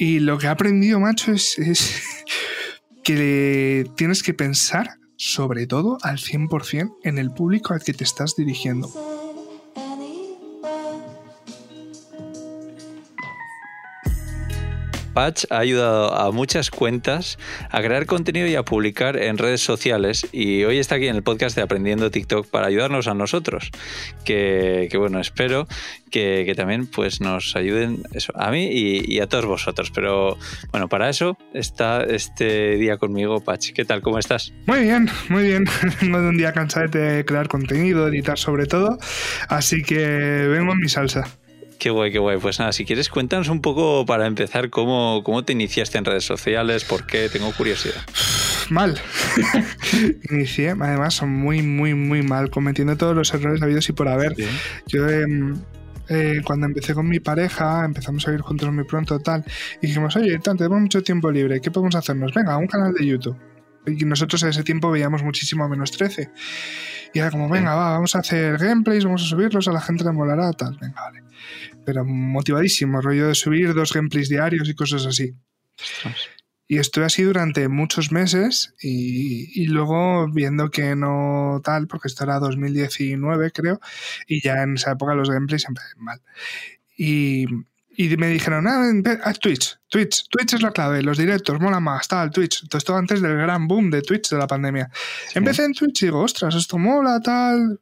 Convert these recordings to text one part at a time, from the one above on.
Y lo que he aprendido, macho, es, es que tienes que pensar sobre todo al 100% en el público al que te estás dirigiendo. Patch ha ayudado a muchas cuentas a crear contenido y a publicar en redes sociales y hoy está aquí en el podcast de Aprendiendo TikTok para ayudarnos a nosotros, que, bueno, espero que, también pues nos ayuden a mí y, a todos vosotros. Pero bueno, para eso está este día conmigo, Patch. ¿Qué tal? ¿Cómo estás? Muy bien, muy bien. Vengo de un día cansado de crear contenido, editar sobre todo, así que vengo en mi salsa. Qué guay, qué guay. Pues nada, si quieres, cuéntanos un poco para empezar cómo, cómo te iniciaste en redes sociales, por qué, tengo curiosidad. Mal. Inicié, además, son muy, muy, muy mal, cometiendo todos los errores habidos y por haber. Yo. Em, eh, cuando empecé con mi pareja, empezamos a ir juntos muy pronto, tal, y dijimos, oye, tenemos mucho tiempo libre, ¿qué podemos hacernos? Venga, un canal de YouTube. Y nosotros en ese tiempo veíamos muchísimo a menos 13. Y era como, venga, va, vamos a hacer gameplays, vamos a subirlos, a la gente le molará, tal, venga, vale pero motivadísimo, rollo de subir dos gameplays diarios y cosas así. Y estuve así durante muchos meses y, luego viendo que no tal, porque esto era 2019 creo, y ya en esa época los gameplays siempre mal. Y, y me dijeron, ah, a Twitch, Twitch, Twitch es la clave, los directos, mola más, tal, Twitch. Todo esto antes del gran boom de Twitch de la pandemia. Empecé en Twitch y digo, ostras, esto mola, tal.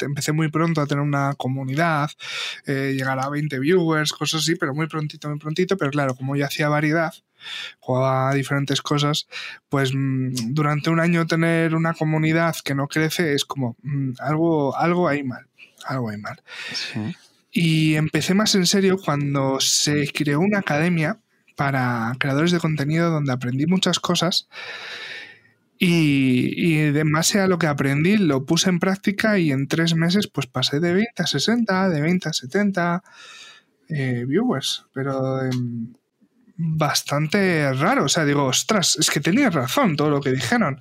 Empecé muy pronto a tener una comunidad, eh, llegar a 20 viewers, cosas así, pero muy prontito, muy prontito. Pero claro, como yo hacía variedad, jugaba diferentes cosas, pues mm, durante un año tener una comunidad que no crece es como mm, algo, algo ahí mal, algo ahí mal. Sí. Y empecé más en serio cuando se creó una academia para creadores de contenido donde aprendí muchas cosas y, y base a lo que aprendí lo puse en práctica y en tres meses pues pasé de 20 a 60, de 20 a 70 eh, viewers, pero em, bastante raro. O sea, digo, ostras, es que tenía razón todo lo que dijeron.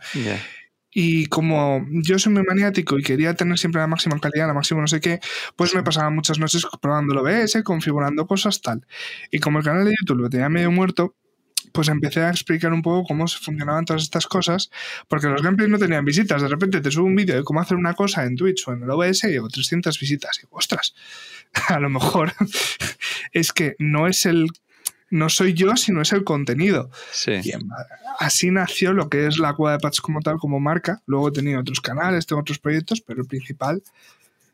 Y como yo soy muy maniático y quería tener siempre la máxima calidad, la máxima no sé qué, pues me pasaba muchas noches probando el OBS, configurando cosas tal. Y como el canal de YouTube lo tenía medio muerto, pues empecé a explicar un poco cómo funcionaban todas estas cosas, porque los gameplays no tenían visitas. De repente te subo un vídeo de cómo hacer una cosa en Twitch o en el OBS y digo 300 visitas. Y digo, ostras, a lo mejor es que no es el no soy yo, sino es el contenido. Y así nació lo que es la Cueva de Patch como tal, como marca. Luego he tenido otros canales, tengo otros proyectos, pero el principal,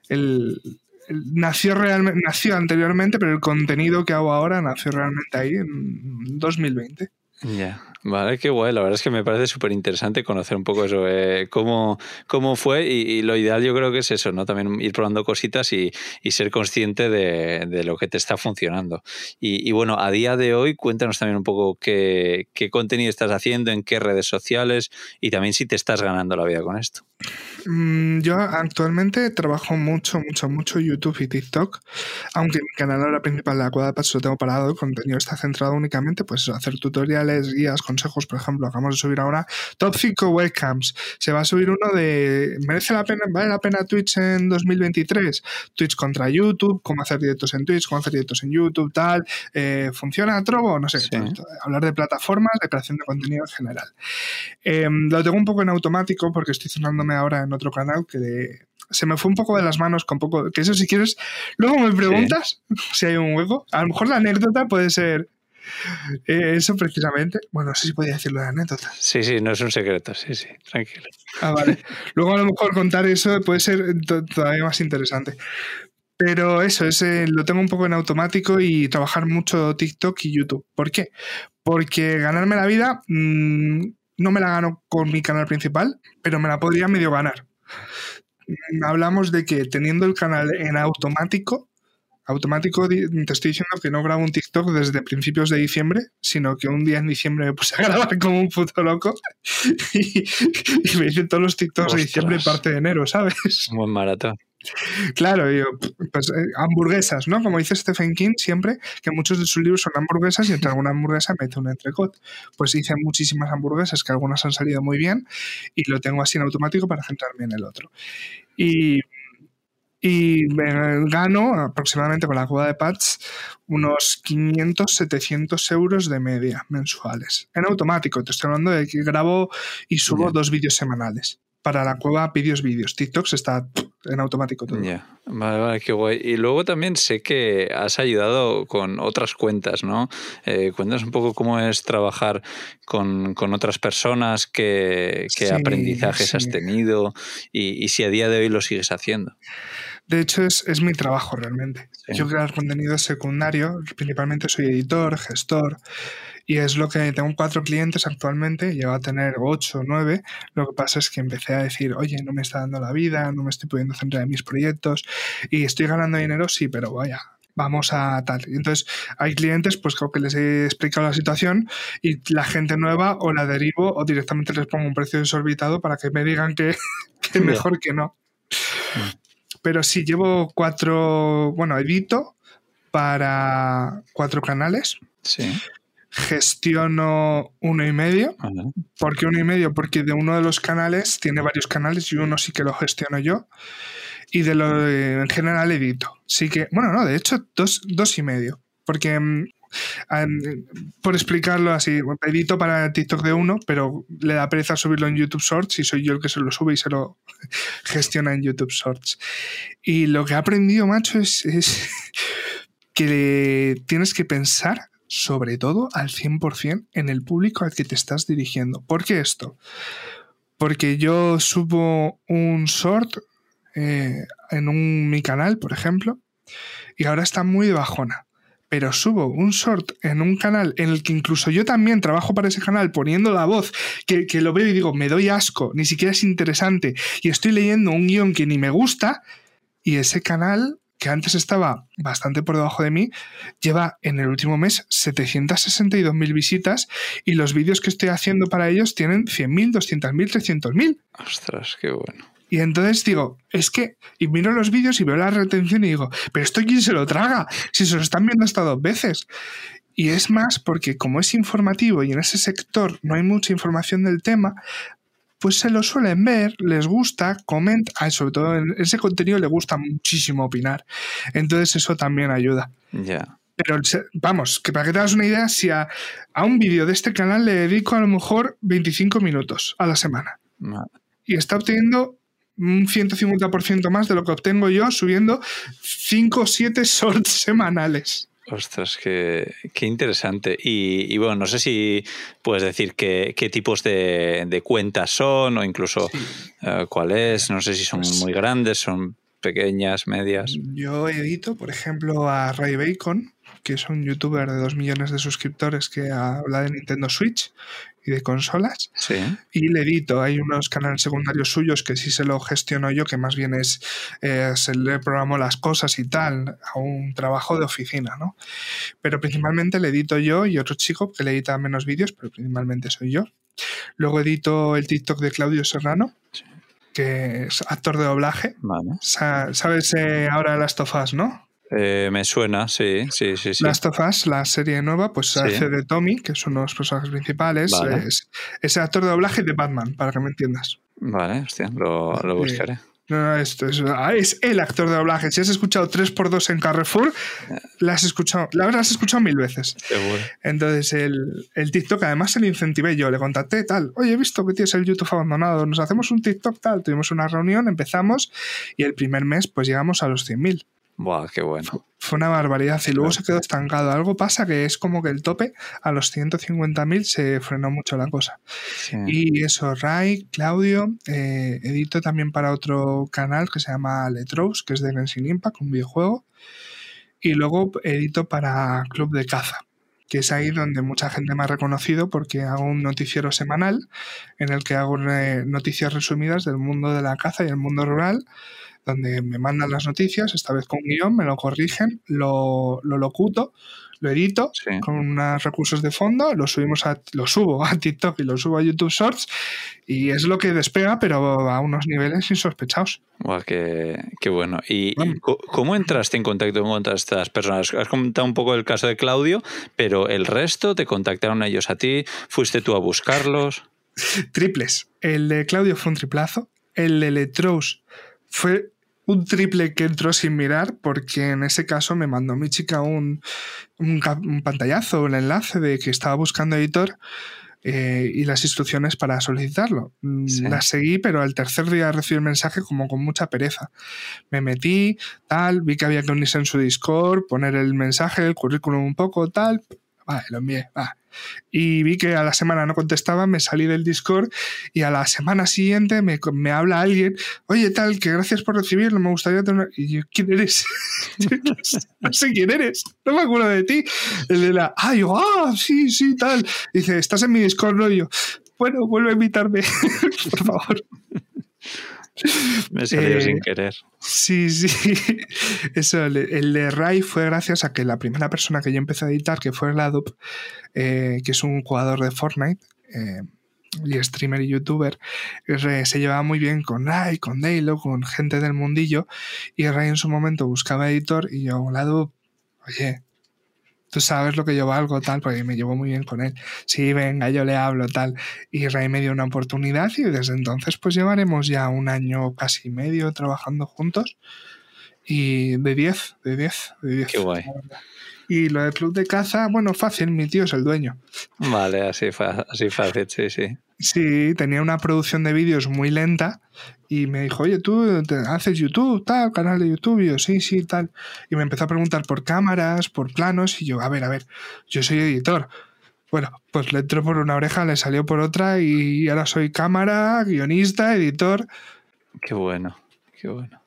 el, nació realmente, nació anteriormente, pero el contenido que hago ahora nació realmente ahí en 2020. Ya. Vale, qué guay. La verdad es que me parece súper interesante conocer un poco eso, eh, cómo, cómo fue y, lo ideal yo creo que es eso, ¿no? También ir probando cositas y, y ser consciente de, de, lo que te está funcionando. Y, y, bueno, a día de hoy cuéntanos también un poco qué, qué contenido estás haciendo, en qué redes sociales y también si te estás ganando la vida con esto. Mm, yo actualmente trabajo mucho, mucho, mucho YouTube y TikTok, aunque mi canal ahora principal, la Cuadra Paso, lo tengo parado, el contenido está centrado únicamente pues hacer tutoriales, guías, consejos, por ejemplo, acabamos de subir ahora top 5 webcams. Se va a subir uno de ¿merece la pena, vale la pena Twitch en 2023? Twitch contra YouTube, cómo hacer directos en Twitch, cómo hacer directos en YouTube, tal. Eh, ¿Funciona Trovo? No sé. hablar de plataformas, de creación de contenido en general. Em, lo tengo un poco en automático porque estoy cerrándome ahora en otro canal que se me fue un poco de las manos con poco. Que eso, si quieres, luego me preguntas si hay un hueco. A lo mejor la anécdota puede ser eh, eso precisamente. Bueno, no sé si podía decirlo de anécdota. Sí, sí, no es un secreto, sí, sí, tranquilo. Ah, vale. Luego a lo mejor contar eso puede ser todavía más interesante. Pero eso, ese lo tengo un poco en automático y trabajar mucho TikTok y YouTube. ¿Por qué? Porque ganarme la vida mm, no me la gano con mi canal principal, pero me la podría medio ganar. Mm, hablamos de que teniendo el canal en automático, automático te estoy diciendo que no grabo un TikTok desde principios de diciembre, sino que un día en diciembre me puse a grabar como un puto loco y, me hice todos los TikToks de diciembre y parte de enero, ¿sabes? Un buen maratón. Claro, pues eh, hamburguesas, ¿no? Como dice Stephen King siempre, que muchos de sus libros son hamburguesas y entre alguna hamburguesa mete un entrecot. Pues hice muchísimas hamburguesas que algunas han salido muy bien y lo tengo así en automático para centrarme en el otro. Y y gano aproximadamente con la cueva de Pats unos 500, 700 euros de media mensuales. En automático, te estoy hablando de que grabo y subo dos vídeos semanales para la cueva vídeos vídeos. TikTok está en automático todo. Ya, vale, vale, qué guay. Y luego también sé que has ayudado con otras cuentas, ¿no? Eh, cuéntanos un poco cómo es trabajar con, otras personas, qué, aprendizajes has tenido y, si a día de hoy lo sigues haciendo. De hecho, es, es mi trabajo realmente. Yo creo contenido secundario, principalmente soy editor, gestor. Y es lo que tengo cuatro clientes actualmente, llevo a tener ocho o nueve. Lo que pasa es que empecé a decir, oye, no me está dando la vida, no me estoy pudiendo centrar en mis proyectos y estoy ganando dinero, sí, pero vaya, vamos a tal. Entonces, hay clientes, pues creo que les he explicado la situación y la gente nueva o la derivo o directamente les pongo un precio desorbitado para que me digan que, que mejor que no. Pero sí, llevo cuatro, bueno, edito para cuatro canales. Sí gestiono uno y medio. ¿Por qué uno y medio? Porque de uno de los canales, tiene varios canales y uno sí que lo gestiono yo. Y de lo en general edito. Sí que, bueno, no, de hecho, dos, dos y medio. Porque, por explicarlo así, edito para TikTok de uno, pero le da pereza subirlo en YouTube Shorts y soy yo el que se lo sube y se lo gestiona en YouTube Shorts. Y lo que he aprendido, macho, es, que tienes que pensar sobre todo al 100% en el público al que te estás dirigiendo. ¿Por qué esto? Porque yo subo un short eh, en un, mi canal, por ejemplo, y ahora está muy bajona. Pero subo un short en un canal en el que incluso yo también trabajo para ese canal poniendo la voz, que, lo veo y digo, me doy asco, ni siquiera es interesante, y estoy leyendo un guion que ni me gusta, y ese canal que antes estaba bastante por debajo de mí, lleva en el último mes 762.000 visitas y los vídeos que estoy haciendo para ellos tienen 100.000, 200.000, 300.000. Ostras, qué bueno. Y entonces digo, es que, y miro los vídeos y veo la retención y digo, pero esto quién se lo traga, si se lo están viendo hasta dos veces. Y es más porque como es informativo y en ese sector no hay mucha información del tema, pues se lo suelen ver, les gusta, comentan, sobre todo en ese contenido le gusta muchísimo opinar. Entonces eso también ayuda. Ya. Pero vamos, que para que te hagas una idea, si a, un vídeo de este canal le dedico a lo mejor 25 minutos a la semana. Y está obteniendo un 150% más de lo que obtengo yo subiendo 5 o 7 shorts semanales. Ostras, qué, interesante. Y, bueno, no sé si puedes decir qué, tipos de, cuentas son o incluso eh, cuál es. No sé si son pues muy grandes, son pequeñas, medias. Yo edito, por ejemplo, a Ray Bacon, que es un youtuber de dos millones de suscriptores que habla de Nintendo Switch y de consolas. Sí. Y le edito. Hay unos canales secundarios suyos que sí se lo gestiono yo, que más bien es, eh, se le programo las cosas y tal, a un trabajo de oficina, ¿no? Pero principalmente le edito yo y otro chico que le edita menos vídeos, pero principalmente soy yo. Luego edito el TikTok de Claudio Serrano. que es actor de doblaje. Vale. ¿Sabes eh, ahora las tofas, no? Eh, me suena, sí, sí, sí, sí. Last of Us, la serie nueva, pues hace de Tommy, que es uno de los personajes principales. Es, es, el actor de doblaje de Batman, para que me entiendas. Vale, hostia, lo, lo buscaré. No, esto es, ah, es, el actor de doblaje. Si has escuchado 3x2 en Carrefour, la has escuchado, la verdad, has escuchado mil veces. Seguro. Entonces, el, el, TikTok, además, se le incentivé yo, le contacté tal. Oye, he visto que tienes el YouTube abandonado, nos hacemos un TikTok tal. Tuvimos una reunión, empezamos y el primer mes, pues llegamos a los 100.000. Buah, qué bueno. Fue una barbaridad y luego se quedó estancado. Algo pasa que es como que el tope a los 150.000 se frenó mucho la cosa. Y eso, Ray, Claudio, eh, edito también para otro canal que se llama Letros, que es de Genshin Impact, un videojuego. Y luego edito para Club de Caza, que es ahí donde mucha gente me ha reconocido porque hago un noticiero semanal en el que hago eh, noticias resumidas del mundo de la caza y el mundo rural donde me mandan las noticias, esta vez con guion, me lo corrigen, lo, lo locuto, lo edito con unos recursos de fondo, lo subimos a, lo subo a TikTok y lo subo a YouTube Shorts y es lo que despega, pero a unos niveles insospechados. Guau, qué, bueno. ¿Y, cómo entraste en contacto con estas personas? Has comentado un poco el caso de Claudio, pero el resto te contactaron ellos a ti, fuiste tú a buscarlos. Triples. El de Claudio fue un triplazo. El de Letros fue un triple que entró sin mirar, porque en ese caso me mandó mi chica un, un, pantallazo, un enlace de que estaba buscando editor eh, y las instrucciones para solicitarlo. Mm, las seguí, pero al tercer día recibí el mensaje como con mucha pereza. Me metí, tal, vi que había que unirse en su Discord, poner el mensaje, el currículum un poco, tal. Lo envié, y vi que a la semana no contestaba, me salí del Discord y a la semana siguiente me, me habla alguien, oye tal, que gracias por recibirlo, me gustaría tener... Y yo, ¿quién eres? no sé quién eres, no me acuerdo de ti. El la, ah, yo, ah, sí, sí, tal. dice, estás en mi Discord, no, yo, bueno, vuelve a invitarme, por favor. Me salió sin eh, querer. Sí, sí. Eso, el, de Rai fue gracias a que la primera persona que yo empecé a editar, que fue Ladup, eh, que es un jugador de Fortnite, eh, y streamer y youtuber, se llevaba muy bien con Rai, con Daylo, con gente del mundillo, y Rai en su momento buscaba editor, y yo, Ladup, oye, tú sabes lo que yo valgo, tal, porque me llevo muy bien con él. Sí, venga, yo le hablo, tal. Y Ray me dio una oportunidad y desde entonces pues llevaremos ya un año casi medio trabajando juntos. Y de 10, de 10, de 10. Qué guay. Y lo del club de caza, bueno, fácil, mi tío es el dueño. Vale, así, así fácil, sí, sí. Sí, tenía una producción de vídeos muy lenta y me dijo, oye, tú haces YouTube, tal, canal de YouTube, y yo, sí, sí, tal. Y me empezó a preguntar por cámaras, por planos, y yo, a ver, a ver, yo soy editor. Bueno, pues le entró por una oreja, le salió por otra y ahora soy cámara, guionista, editor. Qué bueno, qué bueno.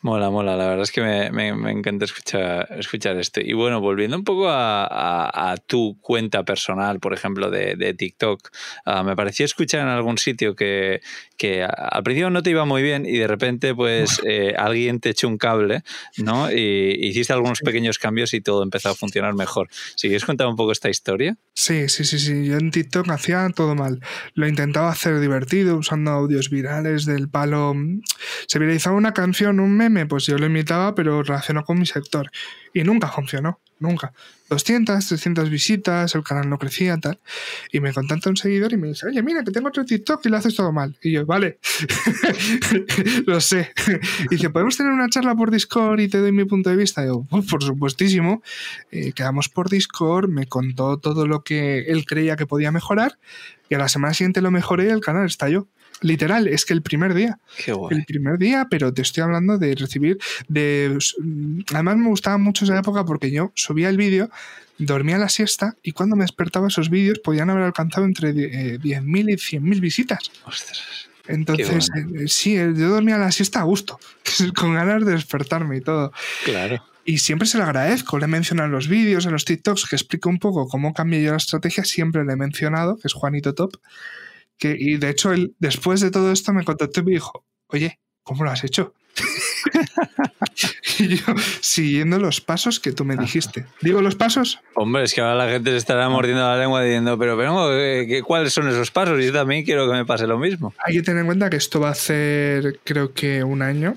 Mola, mola. La verdad es que me, encanta escuchar, escuchar esto. Y bueno, volviendo un poco a, tu cuenta personal, por ejemplo, de, TikTok, ah, me pareció escuchar en algún sitio que, que al principio no te iba muy bien y de repente pues eh, alguien te echó un cable, ¿no? Y hiciste algunos pequeños cambios y todo empezó a funcionar mejor. ¿Si quieres contar un poco esta historia? Sí, sí, sí, sí. Yo en TikTok hacía todo mal. Lo intentaba hacer divertido usando audios virales del palo. Se viralizaba una canción, un meme, pues yo lo imitaba, pero relacionó con mi sector. Y nunca funcionó nunca. 200, 300 visitas, el canal no crecía, tal. Y me contacta un seguidor y me dice, oye, mira, que tengo otro TikTok y lo haces todo mal. Y yo, vale, lo sé. y dice, ¿podemos tener una charla por Discord y te doy mi punto de vista? Y yo, por supuestísimo. Eh, quedamos por Discord, me contó todo lo que él creía que podía mejorar y a la semana siguiente lo mejoré y el canal estalló. Literal, es que el primer día. El primer día, pero te estoy hablando de recibir. de Además, me gustaba mucho esa época porque yo subía el vídeo, dormía la siesta y cuando me despertaba esos vídeos podían haber alcanzado entre 10.000 y 100.000 visitas. Ostras. Entonces, eh, sí, yo dormía la siesta a gusto, con ganas de despertarme y todo. Claro. Y siempre se lo agradezco. Le he mencionado en los vídeos, en los TikToks, que explico un poco cómo cambié yo la estrategia. Siempre le he mencionado, que es Juanito Top. Que, y de hecho, él, después de todo esto me contactó y me dijo, oye, ¿cómo lo has hecho? y yo, siguiendo los pasos que tú me dijiste. ¿Digo los pasos? Hombre, es que ahora la gente se estará mordiendo la lengua diciendo, pero, pero ¿cuáles son esos pasos? Y yo también quiero que me pase lo mismo. Hay que tener en cuenta que esto va a hacer, creo que un año.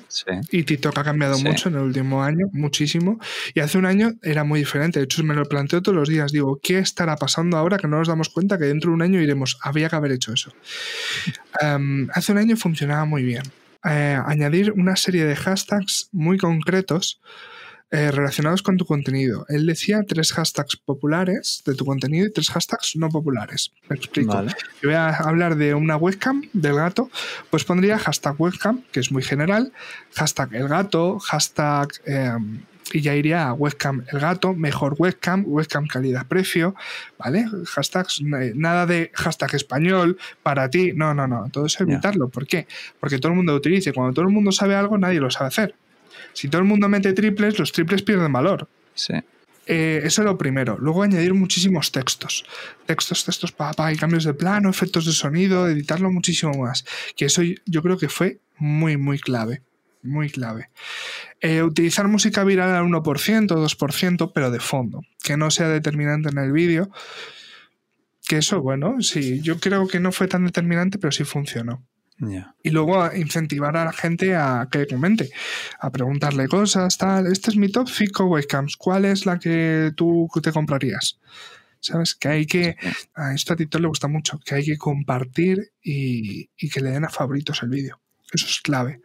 Y TikTok ha cambiado mucho en el último año, muchísimo. Y hace un año era muy diferente. De hecho, me lo planteo todos los días. Digo, ¿qué estará pasando ahora que no nos damos cuenta que dentro de un año iremos? Había que haber hecho eso. hace un año funcionaba muy bien. Eh, añadir una serie de hashtags muy concretos eh, relacionados con tu contenido. Él decía tres hashtags populares de tu contenido y tres hashtags no populares. Me explico. Yo voy a hablar de una webcam del gato, pues pondría hashtag webcam, que es muy general, hashtag el gato, hashtag em, y ya iría a webcam el gato, mejor webcam, webcam calidad-precio, ¿vale? Hashtags, nada de hashtag español para ti, no, no, no, todo eso evitarlo. ¿Por qué? Porque todo el mundo lo utiliza y cuando todo el mundo sabe algo, nadie lo sabe hacer. Si todo el mundo mete triples, los triples pierden valor. Sí. Eh, eso es lo primero. Luego añadir muchísimos textos. Textos, textos, para, y cambios de plano, efectos de sonido, editarlo muchísimo más. Que eso yo creo que fue muy, muy clave muy clave. Eh, utilizar música viral al 1%, 2%, pero de fondo, que no sea determinante en el vídeo. Que eso, bueno, sí, yo creo que no fue tan determinante, pero sí funcionó. Y luego incentivar a la gente a que comente, a preguntarle cosas, tal. Este es mi top 5 webcams. ¿Cuál es la que tú te comprarías? ¿Sabes? Que hay que. A esto a Tito le gusta mucho, que hay que compartir y, y que le den a favoritos el vídeo. Eso es clave.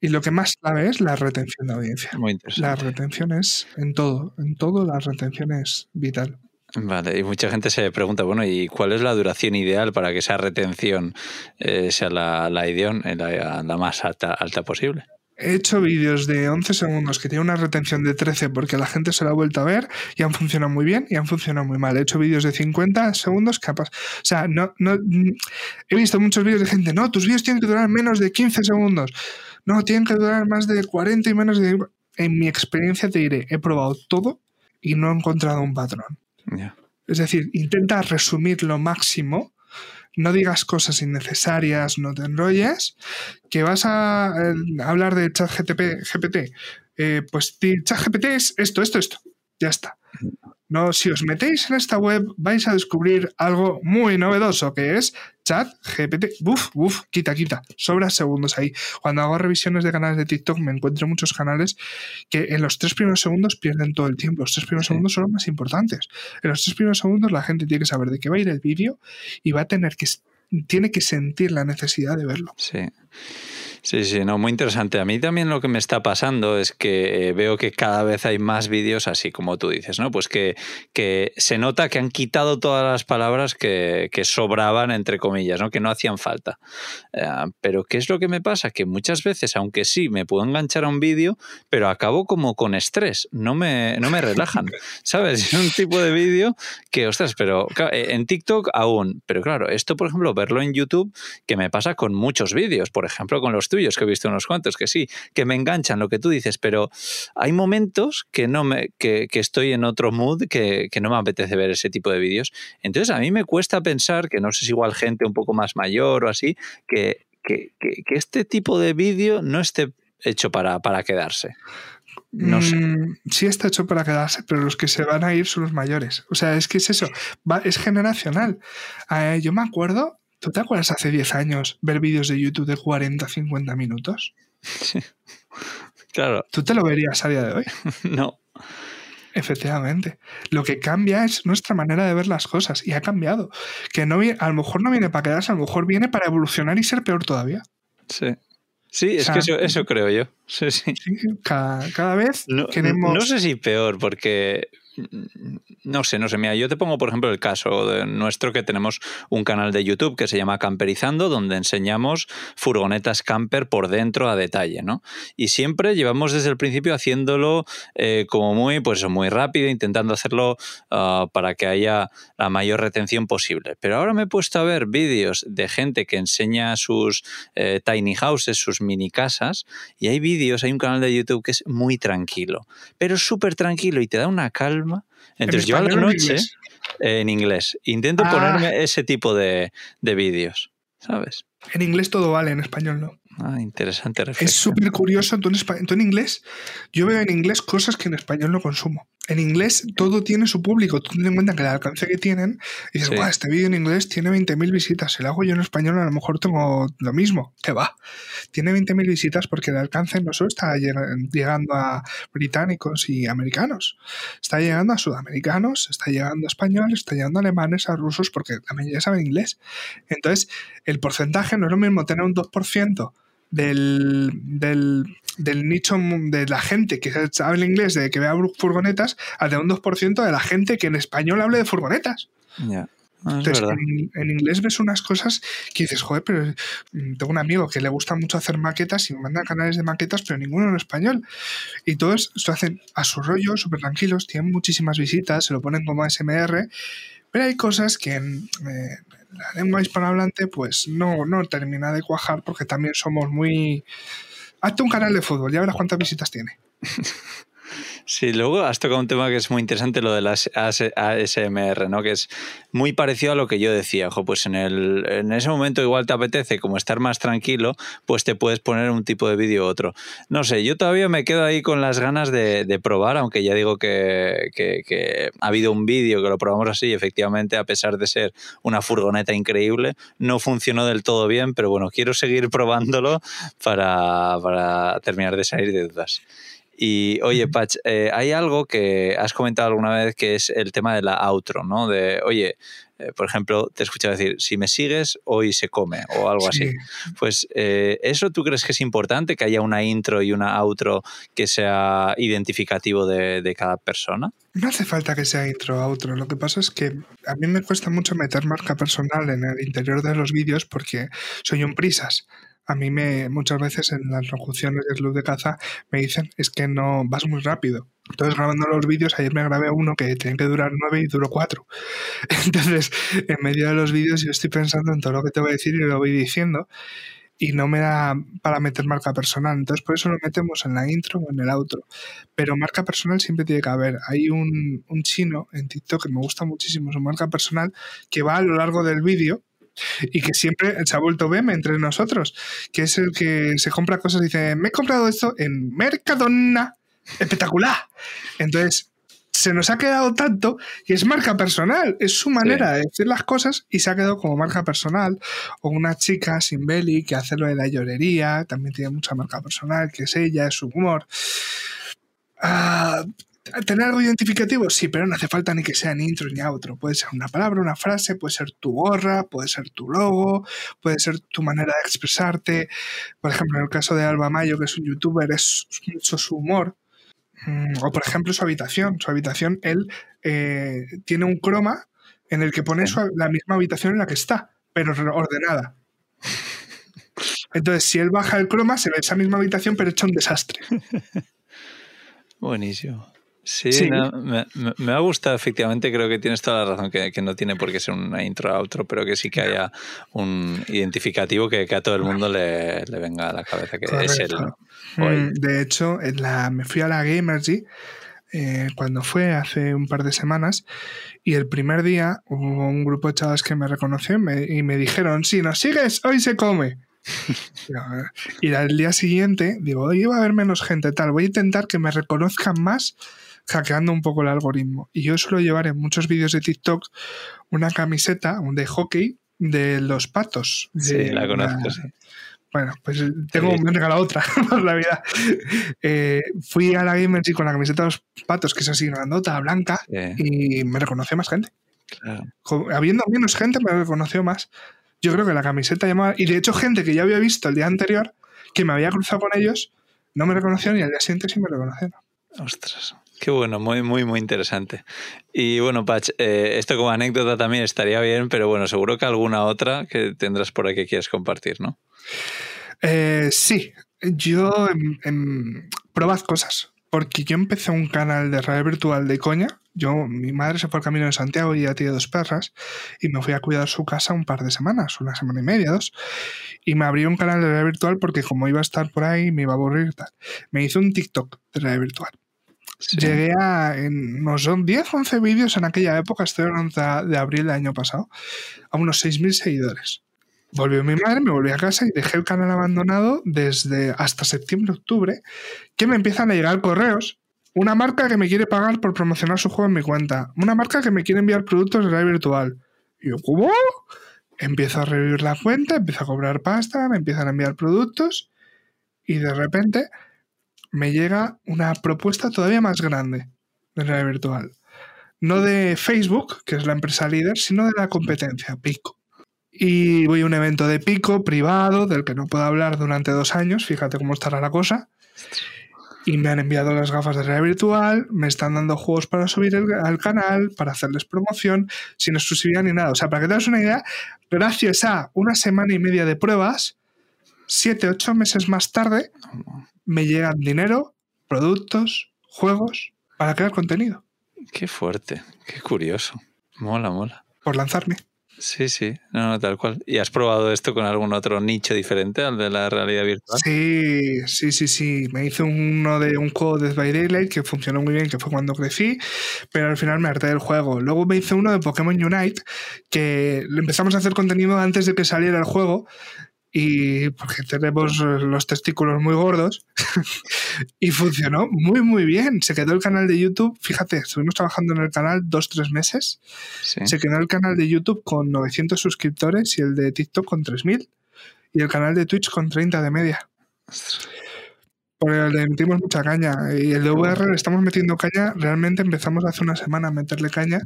Y lo que más clave es la retención de audiencia. Muy interesante. La retención es en todo, en todo la retención es vital. Vale, y mucha gente se pregunta, bueno, ¿y cuál es la duración ideal para que esa retención eh, sea la, la, la, la más alta, alta posible? He hecho vídeos de 11 segundos que tienen una retención de 13 porque la gente se lo ha vuelto a ver y han funcionado muy bien y han funcionado muy mal. He hecho vídeos de 50 segundos capaz. O sea, no, no, he visto muchos vídeos de gente, no, tus vídeos tienen que durar menos de 15 segundos. No, tienen que durar más de 40 y menos de... En mi experiencia te diré, he probado todo y no he encontrado un patrón. Es decir, intenta resumir lo máximo no digas cosas innecesarias, no te enrolles, que vas a eh, hablar de ChatGPT, GPT, eh, pues ChatGPT es esto, esto, esto, ya está. No, si os metéis en esta web vais a descubrir algo muy novedoso que es chat GPT. Uf, uf, quita, quita. Sobra segundos ahí. Cuando hago revisiones de canales de TikTok me encuentro muchos canales que en los tres primeros segundos pierden todo el tiempo. Los tres primeros segundos son los más importantes. En los tres primeros segundos la gente tiene que saber de qué va a ir el vídeo y va a tener que tiene que sentir la necesidad de verlo. Sí. Sí, sí, no, muy interesante. A mí también lo que me está pasando es que eh, veo que cada vez hay más vídeos así como tú dices, ¿no? Pues que, que se nota que han quitado todas las palabras que, que sobraban, entre comillas, ¿no? Que no hacían falta. Eh, pero ¿qué es lo que me pasa? Que muchas veces, aunque sí, me puedo enganchar a un vídeo, pero acabo como con estrés, no me, no me relajan, ¿sabes? Es un tipo de vídeo que, ostras, pero eh, en TikTok aún, pero claro, esto, por ejemplo, verlo en YouTube, que me pasa con muchos vídeos, por ejemplo, con los tuyos, que he visto unos cuantos, que sí, que me enganchan lo que tú dices, pero hay momentos que no me, que, estoy en otro mood que, no me apetece ver ese tipo de vídeos. Entonces a mí me cuesta pensar, que no sé si igual gente un poco más mayor o así, que, que, este tipo de vídeo no esté hecho para, para quedarse. No sé. Mm, sí está hecho para quedarse, pero los que se van a ir son los mayores. O sea, es que es eso, es generacional. Eh, yo me acuerdo ¿Tú te acuerdas hace 10 años ver vídeos de YouTube de 40, 50 minutos? Sí. Claro. ¿Tú te lo verías a día de hoy? no. Efectivamente. Lo que cambia es nuestra manera de ver las cosas y ha cambiado. Que no a lo mejor no viene para quedarse, a lo mejor viene para evolucionar y ser peor todavía. Sí. Sí, es que eso, creo yo. Sí, sí. cada, vez queremos. No sé si peor, porque no sé, no sé. Mira, yo te pongo, por ejemplo, el caso de nuestro que tenemos un canal de YouTube que se llama Camperizando, donde enseñamos furgonetas camper por dentro a detalle, ¿no? Y siempre llevamos desde el principio haciéndolo eh, como muy, pues muy rápido, intentando hacerlo ah, para que haya la mayor retención posible. Pero ahora me he puesto a ver vídeos de gente que enseña sus eh, tiny houses, sus mini casas, y hay vídeos, hay un canal de YouTube que es muy tranquilo, pero súper tranquilo y te da una calma entonces yo a la noche en inglés, intento ah. ponerme ese tipo de, de vídeos, ¿sabes? En inglés todo vale, en español no. Ah, interesante Es súper curioso. Tú en, inglés, yo veo en inglés cosas que en español no consumo. En inglés todo tiene su público. Tú ten en cuenta que el alcance que tienen, y dices, este vídeo en inglés tiene 20.000 visitas. Si lo hago yo en español, a lo mejor tengo lo mismo. Que va. Tiene 20.000 visitas porque el alcance no solo está llegando a británicos y americanos. Está llegando a sudamericanos, está llegando a españoles, está llegando a alemanes, a rusos, porque también ya saben inglés. Entonces, el porcentaje no es lo mismo tener un 2% del, del, del, nicho de la gente que habla inglés, de que vea furgonetas, al de un 2% de la gente que en español hable de furgonetas. Ah, Entonces, en, inglés ves unas cosas que dices, joder, pero mm, tengo un amigo que le gusta mucho hacer maquetas y me manda canales de maquetas, pero ninguno en español. Y todos lo hacen a su rollo, súper tranquilos, tienen muchísimas visitas, se lo ponen como SMR, pero hay cosas que en, eh, la lengua hispanohablante pues no, no termina de cuajar porque también somos muy... Hazte un canal de fútbol, ya verás cuántas visitas tiene. Sí, luego has tocado un tema que es muy interesante, lo de las ASMR, ¿no? Que es muy parecido a lo que yo decía. Ojo, pues en, el, en ese momento igual te apetece como estar más tranquilo, pues te puedes poner un tipo de vídeo u otro. No sé, yo todavía me quedo ahí con las ganas de, probar, aunque ya digo que, ha habido un vídeo que lo probamos así, efectivamente, a pesar de ser una furgoneta increíble, no funcionó del todo bien, pero bueno, quiero seguir probándolo para terminar de salir de dudas. Y oye, Patch, eh, hay algo que has comentado alguna vez que es el tema de la outro, ¿no? De, oye, eh, por ejemplo, te he escuchado decir, si me sigues, hoy se come o algo así. Pues eh, ¿eso tú crees que es importante, que haya una intro y una outro que sea identificativo de, de cada persona? No hace falta que sea intro o outro. Lo que pasa es que a mí me cuesta mucho meter marca personal en el interior de los vídeos porque soy un prisas a mí me muchas veces en las locuciones del club de caza me dicen es que no vas muy rápido. Entonces grabando los vídeos, ayer me grabé uno que tenía que durar nueve y duró cuatro. Entonces, en medio de los vídeos yo estoy pensando en todo lo que te voy a decir y lo voy diciendo y no me da para meter marca personal. Entonces, por eso lo metemos en la intro o en el outro. Pero marca personal siempre tiene que haber. Hay un, un chino en TikTok que me gusta muchísimo su marca personal que va a lo largo del vídeo y que siempre se ha vuelto meme entre nosotros, que es el que se compra cosas y dice, me he comprado esto en Mercadona, espectacular. Entonces, se nos ha quedado tanto y es marca personal, es su manera de decir las cosas y se ha quedado como marca personal. O una chica sin belly que hace lo de la llorería, también tiene mucha marca personal, que es ella, es su humor. Ah, ¿Tener algo identificativo? Sí, pero no hace falta ni que sea ni intro ni outro. Puede ser una palabra, una frase, puede ser tu gorra, puede ser tu logo, puede ser tu manera de expresarte. Por ejemplo, en el caso de Alba Mayo, que es un youtuber, es mucho su humor. Mm, o por ejemplo su habitación. Su habitación, él eh, tiene un croma en el que pone la misma habitación en la que está, pero ordenada. Entonces, si él baja el croma, se ve esa misma habitación, pero hecha un desastre. Buenísimo. Sí, me, me, ha gustado, efectivamente, creo que tienes toda la razón, que, no tiene por qué ser una intro a otro, pero que sí que haya un identificativo que, a todo el mundo le, venga a la cabeza, que es él. Mm, de hecho, en la, me fui a la Gamergy eh, cuando fue hace un par de semanas y el primer día hubo un grupo de chavales que me reconoció y me, dijeron, si nos sigues, hoy se come. y al día siguiente digo, hoy va a haber menos gente tal, voy a intentar que me reconozcan más hackeando un poco el algoritmo. Y yo suelo llevar en muchos vídeos de TikTok una camiseta de hockey de los patos. Sí, la conozco, sí. Bueno, pues tengo, me han regalado otra por la vida. Eh, fui a la Gamergy con la camiseta de los patos, que es así, grandota, blanca, y me reconoció más gente. Habiendo menos gente, me reconoció más. Yo creo que la camiseta llamaba. Y de hecho, gente que ya había visto el día anterior, que me había cruzado con ellos, no me reconocieron y al día siguiente sí me reconocieron. Ostras. Qué bueno, muy, muy, muy interesante. Y bueno, Pach, eh, esto como anécdota también estaría bien, pero bueno, seguro que alguna otra que tendrás por ahí que quieres compartir, ¿no? Eh, sí, yo probad cosas, porque yo empecé un canal de radio virtual de coña. Yo, mi madre se fue al camino de Santiago y ya tiene dos perras, y me fui a cuidar su casa un par de semanas, una semana y media, dos, y me abrí un canal de radio virtual porque como iba a estar por ahí, me iba a aburrir y tal. Me hice un TikTok de radio virtual Llegué a, no son 10, 11 vídeos en aquella época, estoy hablando de abril del año pasado, a unos 6.000 seguidores. Volvió mi madre, me volví a casa y dejé el canal abandonado desde hasta septiembre, octubre, que me empiezan a llegar correos. Una marca que me quiere pagar por promocionar su juego en mi cuenta. Una marca que me quiere enviar productos de realidad virtual. Y yo, ¿cómo? Empiezo a revivir la cuenta, empiezo a cobrar pasta, me empiezan a enviar productos y de repente me llega una propuesta todavía más grande de realidad virtual. No de Facebook, que es la empresa líder, sino de la competencia, Pico. Y voy a un evento de Pico privado, del que no puedo hablar durante dos años, fíjate cómo estará la cosa. Y me han enviado las gafas de realidad virtual, me están dando juegos para subir al canal, para hacerles promoción, sin exclusividad ni nada. O sea, para que te das una idea, gracias a una semana y media de pruebas, siete, ocho meses más tarde, me llegan dinero, productos, juegos para crear contenido. Qué fuerte, qué curioso. Mola, mola. Por lanzarme. Sí, sí, no, no, tal cual. ¿Y has probado esto con algún otro nicho diferente al de la realidad virtual? Sí, sí, sí, sí. Me hice uno de un juego de by Daylight que funcionó muy bien, que fue cuando crecí, pero al final me harté del juego. Luego me hice uno de Pokémon Unite, que empezamos a hacer contenido antes de que saliera el juego, y porque tenemos los testículos muy gordos y funcionó muy muy bien. Se quedó el canal de YouTube, fíjate, estuvimos trabajando en el canal dos, tres meses. Se quedó el canal de YouTube con 900 suscriptores y el de TikTok con 3000 y el canal de Twitch con 30 de media. Porque le metimos mucha caña. Y el de VR le estamos metiendo caña. Realmente empezamos hace una semana a meterle caña,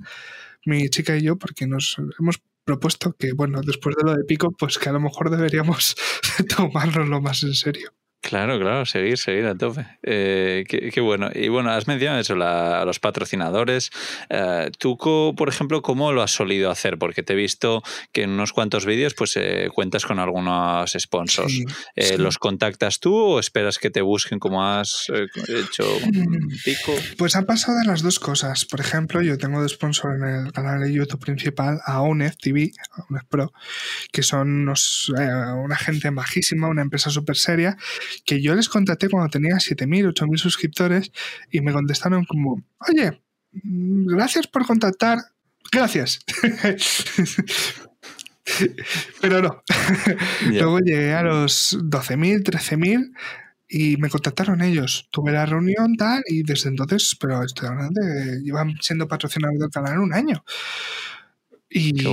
mi chica y yo, porque nos hemos propuesto que, bueno, después de lo de Pico, pues que a lo mejor deberíamos tomarnos más en serio. Claro, claro, seguir, seguir a tope. Eh, qué, bueno. Y bueno, has mencionado eso, a los patrocinadores. Eh, tú, por ejemplo, ¿cómo lo has solido hacer? Porque te he visto que en unos cuantos vídeos pues eh, cuentas con algunos sponsors. ¿Los contactas tú o esperas que te busquen como has hecho mm, Pico? Pues han pasado de las dos cosas. Por ejemplo, yo tengo de sponsor en el canal de YouTube principal a UNED TV, UNED Pro, que son unos, una gente majísima, una empresa súper seria que yo les contacté cuando tenía 7.000, 8.000 suscriptores y me contestaron como, oye, gracias por contactar, gracias. Pero no. Luego llegué a los 12.000, 13.000 y me contactaron ellos. Tuve la reunión tal y desde entonces, pero estoy hablando de, llevan siendo patrocinadores del canal un año. Y,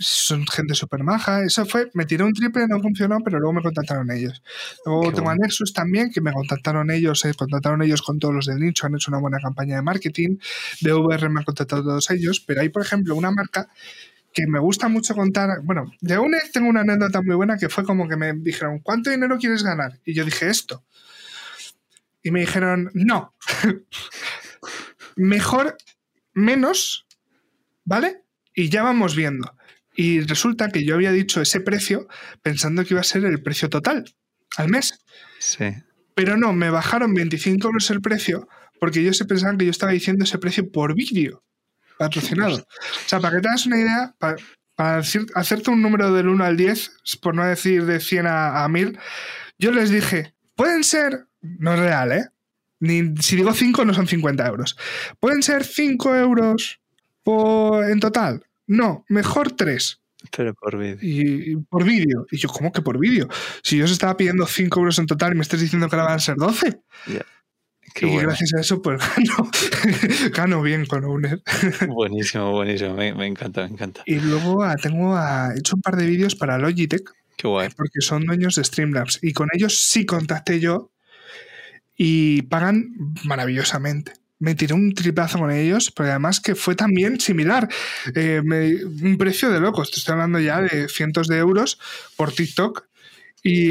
son gente súper maja. Eso fue, me tiré un triple, no funcionó, pero luego me contactaron ellos. Luego tengo a Nexus también, que me contactaron ellos, eh, contactaron ellos con todos los del nicho, han hecho una buena campaña de marketing. De VR me han contactado todos ellos, pero hay, por ejemplo, una marca que me gusta mucho contar. Bueno, de UNED tengo una anécdota muy buena que fue como que me dijeron, ¿cuánto dinero quieres ganar? Y yo dije esto. Y me dijeron, no. Mejor menos, ¿vale? Y ya vamos viendo. Y resulta que yo había dicho ese precio pensando que iba a ser el precio total al mes. Sí. Pero no, me bajaron 25 euros el precio porque ellos se pensaban que yo estaba diciendo ese precio por vídeo patrocinado. O sea, para que te hagas una idea, para, hacerte un número del 1 al 10, por no decir de 100 a, a 1000, yo les dije, pueden ser, no es real, ¿eh? Ni, si digo 5 no son 50 euros. Pueden ser 5 euros por, en total. No, mejor tres. Pero por vídeo. Y, por vídeo. Y yo, ¿cómo que por vídeo? Si yo os estaba pidiendo 5 euros en total y me estás diciendo que ahora van a ser 12. y gracias a eso, pues gano, gano bien con UNED. buenísimo, buenísimo. Me, encanta, me encanta. Y luego ah, tengo ah, he hecho un par de vídeos para Logitech. Qué guay. Porque son dueños de Streamlabs. Y con ellos sí contacté yo. Y pagan maravillosamente me tiré un triplazo con ellos, pero además que fue también similar. Eh, un precio de locos, te estoy hablando ya de cientos de euros por TikTok. Y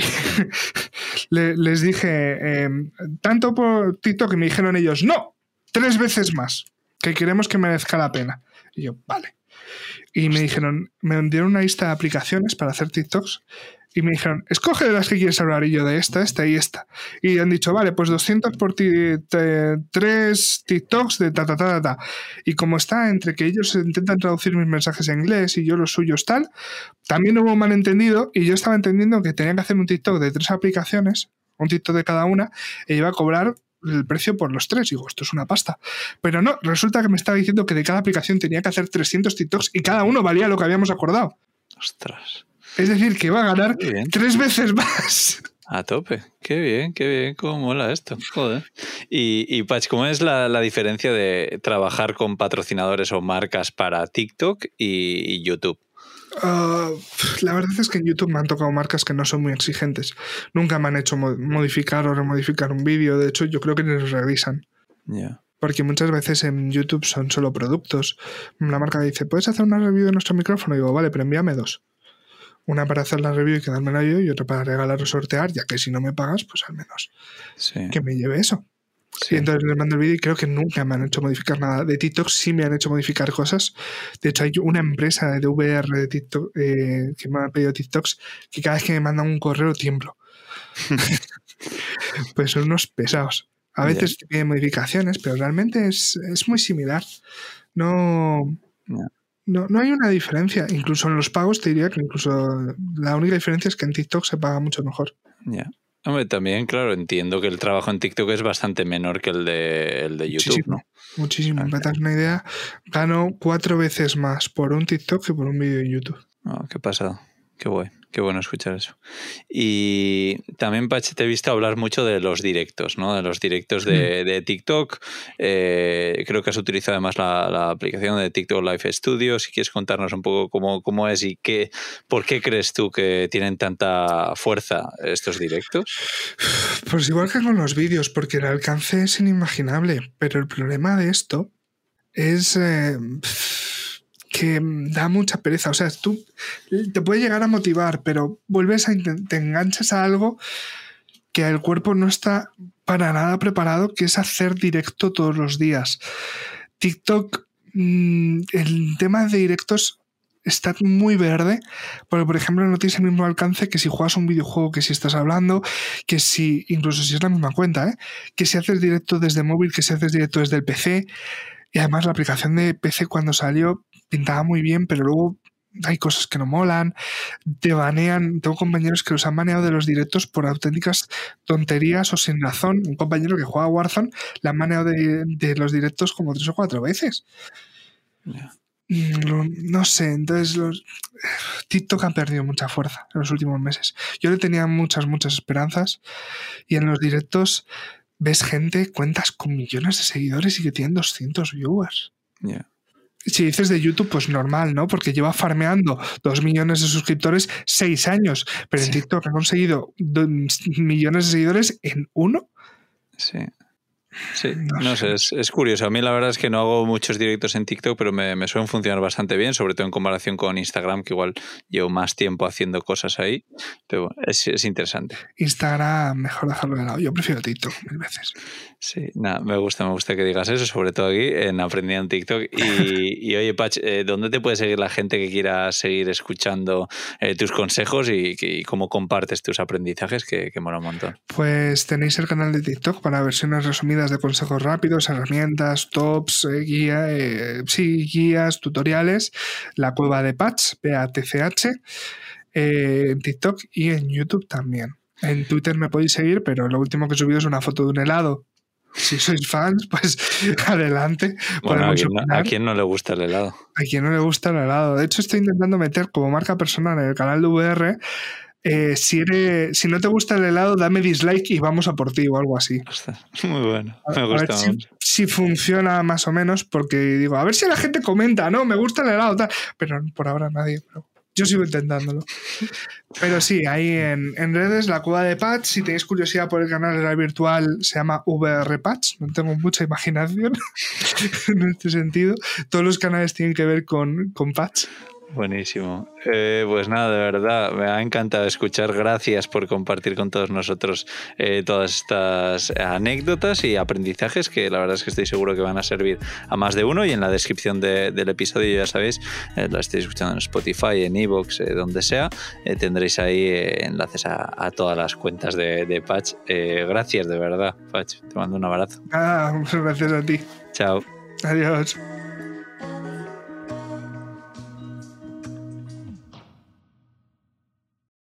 les dije, em, tanto por TikTok, que me dijeron ellos, no, tres veces más, que queremos que merezca la pena. Y yo, vale. Y me dijeron, me dieron una lista de aplicaciones para hacer TikToks y me dijeron, escoge de las que quieres hablar. Y yo, de esta, esta y esta. Y han dicho, vale, pues 200 por ti, tres TikToks de ta, ta, ta, ta, Y como está entre que ellos intentan traducir mis mensajes en inglés y yo los suyos tal, también hubo un malentendido y yo estaba entendiendo que tenía que hacer un TikTok de tres aplicaciones, un TikTok de cada una, e iba a cobrar el precio por los tres. Digo, esto es una pasta. Pero no, resulta que me estaba diciendo que de cada aplicación tenía que hacer 300 TikToks y cada uno valía lo que habíamos acordado. Ostras. Es decir, que va a ganar tres veces más. A tope. Qué bien, qué bien, cómo mola esto. Joder. Y, y Patch, ¿cómo es la, diferencia de trabajar con patrocinadores o marcas para TikTok y, YouTube? Ah, la verdad es que en YouTube me han tocado marcas que no son muy exigentes. Nunca me han hecho modificar o remodificar un vídeo. De hecho, yo creo que ni los revisan. Ya. Porque muchas veces en YouTube son solo productos. La marca dice, ¿puedes hacer una review de nuestro micrófono? Y digo, vale, pero envíame dos. Una para hacer la review y quedármela yo y otra para regalar o sortear, ya que si no me pagas, pues al menos que me lleve eso. Y entonces les mando el vídeo y creo que nunca me han hecho modificar nada. De TikTok sí me han hecho modificar cosas. De hecho, hay una empresa de VR de TikTok eh, que me ha pedido TikToks que cada vez que me mandan un correo tiemblo. pues son unos pesados. A veces piden modificaciones, pero realmente es, muy similar. No. No, no hay una diferencia. Incluso en los pagos te diría que incluso la única diferencia es que en TikTok se paga mucho mejor. Ya. Hombre, también, claro, entiendo que el trabajo en TikTok es bastante menor que el de, el de YouTube, muchísimo, ¿no? Muchísimo. Me das una idea, gano cuatro veces más por un TikTok que por un vídeo en YouTube. Oh, qué pasado. Qué guay. Qué bueno escuchar eso. Y también, Pache, te he visto hablar mucho de los directos, ¿no? De los directos de, TikTok. Eh, creo que has utilizado además la, aplicación de TikTok Live Studio. Si quieres contarnos un poco cómo, cómo es y qué, por qué crees tú que tienen tanta fuerza estos directos. Pues igual que con los vídeos, porque el alcance es inimaginable. Pero el problema de esto es... Eh, que da mucha pereza. O sea, tú te puede llegar a motivar, pero vuelves a te enganchas a algo que el cuerpo no está para nada preparado, que es hacer directo todos los días. TikTok, mm, el tema de directos está muy verde, porque por ejemplo no tienes el mismo alcance que si juegas un videojuego, que si estás hablando, que si, incluso si es la misma cuenta, ¿eh? que si haces directo desde móvil, que si haces directo desde el PC. Y además la aplicación de PC cuando salió pintaba muy bien, pero luego hay cosas que no molan, te banean. Tengo compañeros que los han baneado de los directos por auténticas tonterías o sin razón. Un compañero que juega Warzone le han baneado de, los directos como tres o cuatro veces. Mm, no, sé, entonces los, TikTok han perdido mucha fuerza en los últimos meses. Yo le tenía muchas, muchas esperanzas y en los directos ves gente, cuentas con millones de seguidores y que tienen 200 viewers si dices de YouTube, pues normal, ¿no? Porque lleva farmeando dos millones de suscriptores seis años, pero en TikTok ha conseguido millones de seguidores en uno. Sí. Sí, no, sé, es, curioso. A mí la verdad es que no hago muchos directos en TikTok, pero me, me, suelen funcionar bastante bien, sobre todo en comparación con Instagram, que igual llevo más tiempo haciendo cosas ahí. Pero es, es interesante. Instagram, mejor dejarlo de lado. Yo prefiero TikTok mil veces. Sí, nada, me gusta, me gusta que digas eso, sobre todo aquí en Aprendiendo en TikTok. Y, oye, Pach, eh, ¿dónde te puede seguir la gente que quiera seguir escuchando eh, tus consejos y, cómo compartes tus aprendizajes? Que, que mola un montón. Pues tenéis el canal de TikTok para versiones resumidas de consejos rápidos, herramientas, tops, eh, guía, eh, guías, tutoriales, la cueva de Patch, PATCH, eh, en TikTok y en YouTube también. En Twitter me podéis seguir, pero lo último que he subido es una foto de un helado. Si sois fans, pues adelante. Bueno, ¿a quién, no, le gusta el helado? A quien no le gusta el helado. De hecho, estoy intentando meter como marca personal en el canal de VR eh, si, si no te gusta el helado, dame dislike y vamos a por ti o algo así. Muy bueno, me gusta. si, funciona más o menos, porque digo, a ver si la gente comenta, no, me gusta el helado, tal. pero por ahora nadie. yo sigo intentándolo. Pero sí, ahí en, redes, la cueva de Patch, si tenéis curiosidad por el canal de virtual, se llama VR Patch, no tengo mucha imaginación en este sentido. Todos los canales tienen que ver con, con Patch. Buenísimo. Eh, pues nada, de verdad, me ha encantado escuchar. Gracias por compartir con todos nosotros eh, todas estas anécdotas y aprendizajes que la verdad es que estoy seguro que van a servir a más de uno. Y en la descripción del episodio, ya sabéis, eh, lo estáis escuchando en Spotify, en Evox, donde sea, tendréis ahí enlaces a, todas las cuentas de, de Patch. gracias, de verdad, Patch. Te mando un abrazo. Ah, muchas gracias a ti. Chao. Adiós.